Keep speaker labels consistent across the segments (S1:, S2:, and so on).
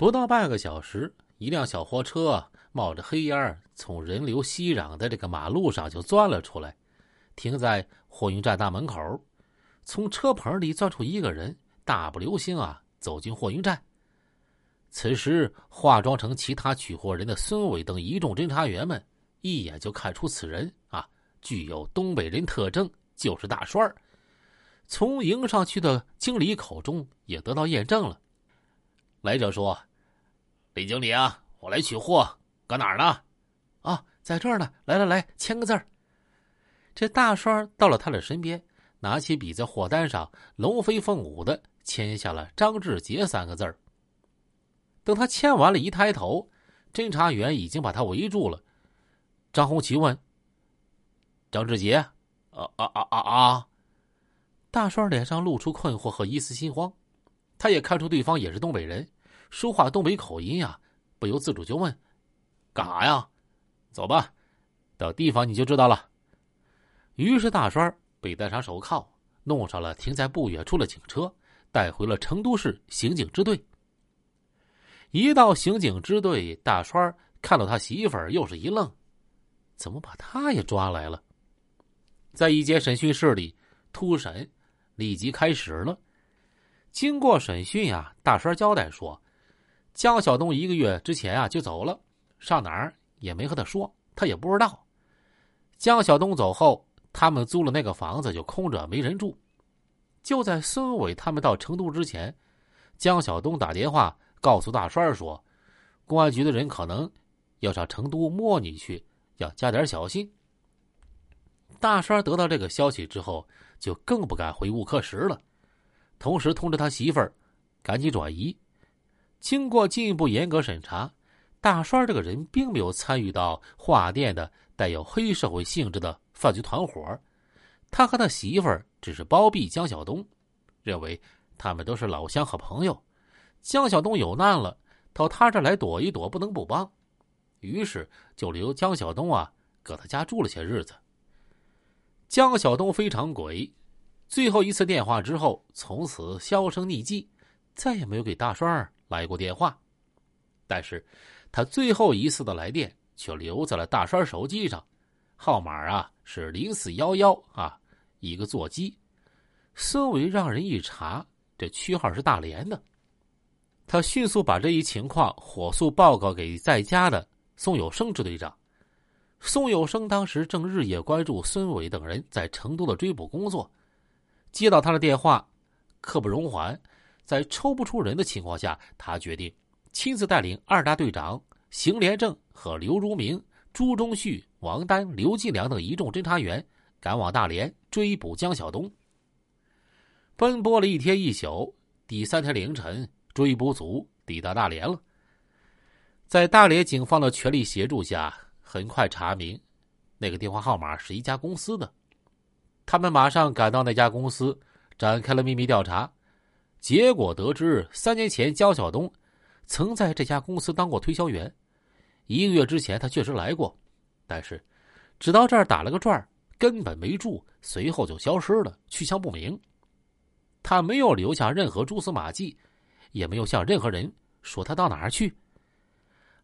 S1: 不到半个小时，一辆小货车冒着黑烟从人流熙攘的这个马路上就钻了出来，停在货运站大门口。从车棚里钻出一个人，大步流星啊走进货运站。此时，化妆成其他取货人的孙伟等一众侦查员们一眼就看出此人啊具有东北人特征，就是大栓儿。从迎上去的经理口中也得到验证了。来者说。李经理啊，我来取货，搁哪儿呢？
S2: 啊，在这儿呢。来来来，签个字儿。
S1: 这大栓到了他的身边，拿起笔在货单上龙飞凤舞的签下了“张志杰”三个字儿。等他签完了，一抬头，侦查员已经把他围住了。张红旗问：“张志杰？”“啊啊啊啊啊！”大栓脸上露出困惑和一丝心慌，他也看出对方也是东北人。说话东北口音呀，不由自主就问：“干啥呀？”“走吧，到地方你就知道了。”于是大栓被戴上手铐，弄上了停在不远处的警车，带回了成都市刑警支队。一到刑警支队，大栓看到他媳妇儿，又是一愣：“怎么把他也抓来了？”在一间审讯室里，突审立即开始了。经过审讯呀，大栓交代说。江小东一个月之前啊就走了，上哪儿也没和他说，他也不知道。江小东走后，他们租了那个房子就空着没人住。就在孙伟他们到成都之前，江小东打电话告诉大栓说，公安局的人可能要上成都摸你去，要加点小心。大栓得到这个消息之后，就更不敢回乌克什了，同时通知他媳妇儿赶紧转移。经过进一步严格审查，大栓这个人并没有参与到画店的带有黑社会性质的犯罪团伙，他和他媳妇儿只是包庇江小东，认为他们都是老乡和朋友。江小东有难了，到他这来躲一躲，不能不帮，于是就留江小东啊搁他家住了些日子。江小东非常鬼，最后一次电话之后，从此销声匿迹，再也没有给大栓。来过电话，但是他最后一次的来电却留在了大栓手机上，号码啊是零四幺幺啊，一个座机。孙伟让人一查，这区号是大连的。他迅速把这一情况火速报告给在家的宋有生支队长。宋有生当时正日夜关注孙伟等人在成都的追捕工作，接到他的电话，刻不容缓。在抽不出人的情况下，他决定亲自带领二大队长邢连正和刘如明、朱忠旭、王丹、刘进良等一众侦查员赶往大连追捕江小东。奔波了一天一宿，第三天凌晨，追捕组抵达大连了。在大连警方的全力协助下，很快查明那个电话号码是一家公司的。他们马上赶到那家公司，展开了秘密调查。结果得知，三年前江晓东曾在这家公司当过推销员。一个月之前，他确实来过，但是只到这儿打了个转儿根本没住，随后就消失了，去向不明。他没有留下任何蛛丝马迹，也没有向任何人说他到哪儿去。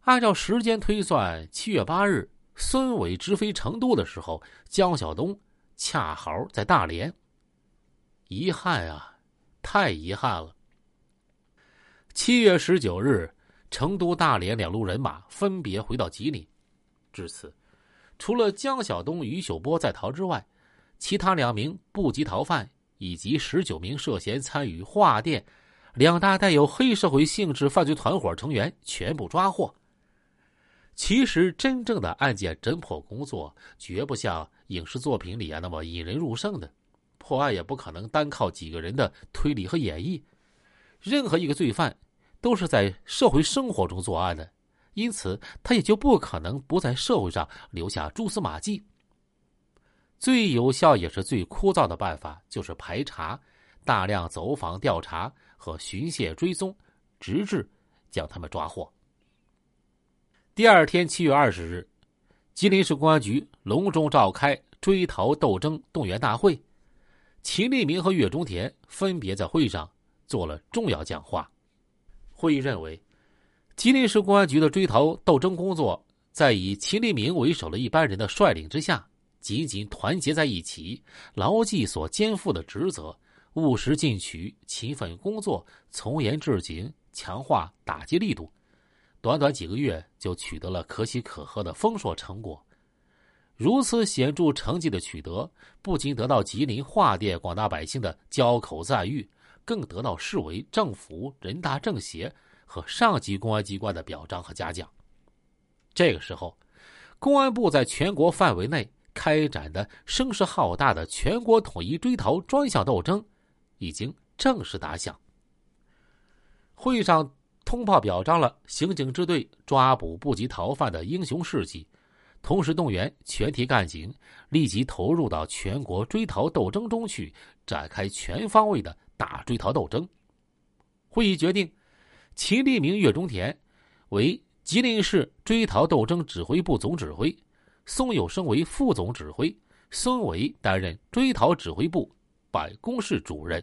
S1: 按照时间推算，七月八日，孙伟直飞成都的时候，江晓东恰好在大连。遗憾啊！太遗憾了。七月十九日，成都、大连两路人马分别回到吉林。至此，除了江晓东、于秀波在逃之外，其他两名部级逃犯以及十九名涉嫌参与化店两大带有黑社会性质犯罪团伙成员全部抓获。其实，真正的案件侦破工作绝不像影视作品里啊那么引人入胜的。破案也不可能单靠几个人的推理和演绎，任何一个罪犯都是在社会生活中作案的，因此他也就不可能不在社会上留下蛛丝马迹。最有效也是最枯燥的办法就是排查，大量走访调查和寻线追踪，直至将他们抓获。第二天，七月二十日，吉林市公安局隆重召开追逃斗争动员大会。秦立明和岳中田分别在会上做了重要讲话。会议认为，吉林市公安局的追逃斗争工作，在以秦立明为首的一班人的率领之下，紧紧团结在一起，牢记所肩负的职责，务实进取，勤奋工作，从严治警，强化打击力度。短短几个月，就取得了可喜可贺的丰硕成果。如此显著成绩的取得，不仅得到吉林桦甸广大百姓的交口赞誉，更得到市委、政府、人大政协。和上级公安机关的表彰和嘉奖。这个时候，公安部在全国范围内开展的声势浩大的全国统一追逃专项斗争，已经正式打响。会上通报表彰了刑警支队抓捕不及逃犯的英雄事迹，同时动员全体干警立即投入到全国追逃斗争中去，展开全方位的大追逃斗争。会议决定。秦立明、岳中田为吉林市追逃斗争指挥部总指挥，宋有生为副总指挥，孙伟担任追逃指挥部办公室主任。